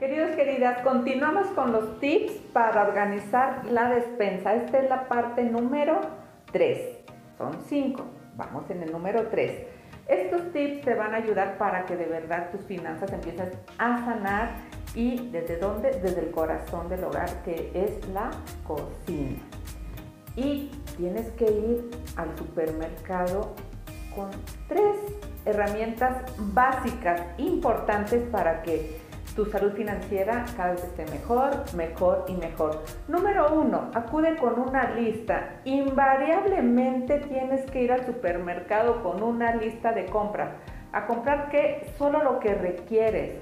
Queridos, queridas, continuamos con los tips para organizar la despensa. Esta es la parte número 3. Son 5. Vamos en el número 3. Estos tips te van a ayudar para que de verdad tus finanzas empiecen a sanar y desde dónde? Desde el corazón del hogar que es la cocina. Y tienes que ir al supermercado con tres herramientas básicas importantes para que tu salud financiera cada vez esté mejor, mejor y mejor. Número uno, acude con una lista. Invariablemente tienes que ir al supermercado con una lista de compras. A comprar qué? Solo lo que requieres.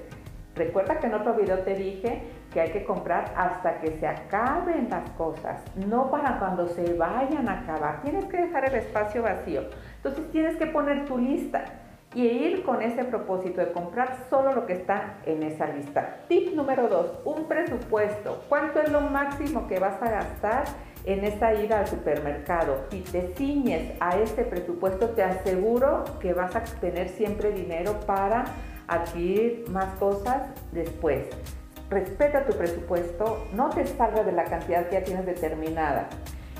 Recuerda que en otro video te dije que hay que comprar hasta que se acaben las cosas, no para cuando se vayan a acabar. Tienes que dejar el espacio vacío. Entonces tienes que poner tu lista y ir con ese propósito de comprar solo lo que está en esa lista. Tip número dos, un presupuesto. ¿Cuánto es lo máximo que vas a gastar en esta ida al supermercado? Si te ciñes a este presupuesto, te aseguro que vas a tener siempre dinero para adquirir más cosas después. Respeta tu presupuesto, no te salgas de la cantidad que ya tienes determinada.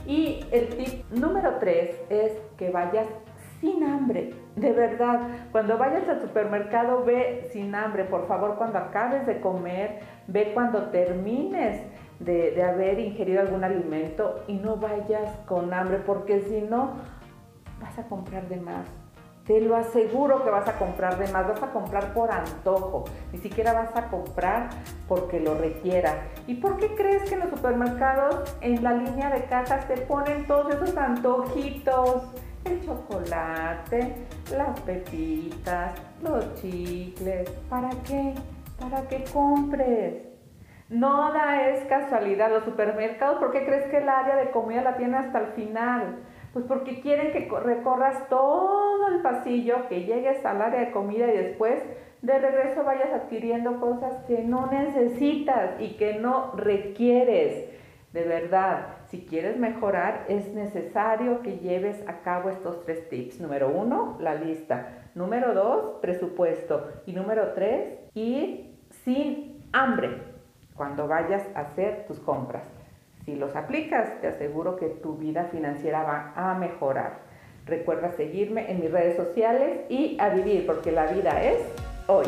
Y el tip número tres es que vayas sin hambre. De verdad, cuando vayas al supermercado, ve sin hambre. Por favor, cuando acabes de comer, ve cuando termines de, de haber ingerido algún alimento y no vayas con hambre, porque si no, vas a comprar de más. Te lo aseguro que vas a comprar de más, vas a comprar por antojo, ni siquiera vas a comprar porque lo requiera. ¿Y por qué crees que en los supermercados, en la línea de cajas, te ponen todos esos antojitos? El chocolate, las pepitas, los chicles. ¿Para qué? Para que compres. No da es casualidad. Los supermercados, ¿por qué crees que el área de comida la tiene hasta el final? Pues porque quieren que recorras todo el pasillo, que llegues al área de comida y después de regreso vayas adquiriendo cosas que no necesitas y que no requieres. De verdad, si quieres mejorar, es necesario que lleves a cabo estos tres tips. Número uno, la lista. Número dos, presupuesto. Y número tres, ir sin hambre cuando vayas a hacer tus compras. Si los aplicas, te aseguro que tu vida financiera va a mejorar. Recuerda seguirme en mis redes sociales y a vivir, porque la vida es hoy.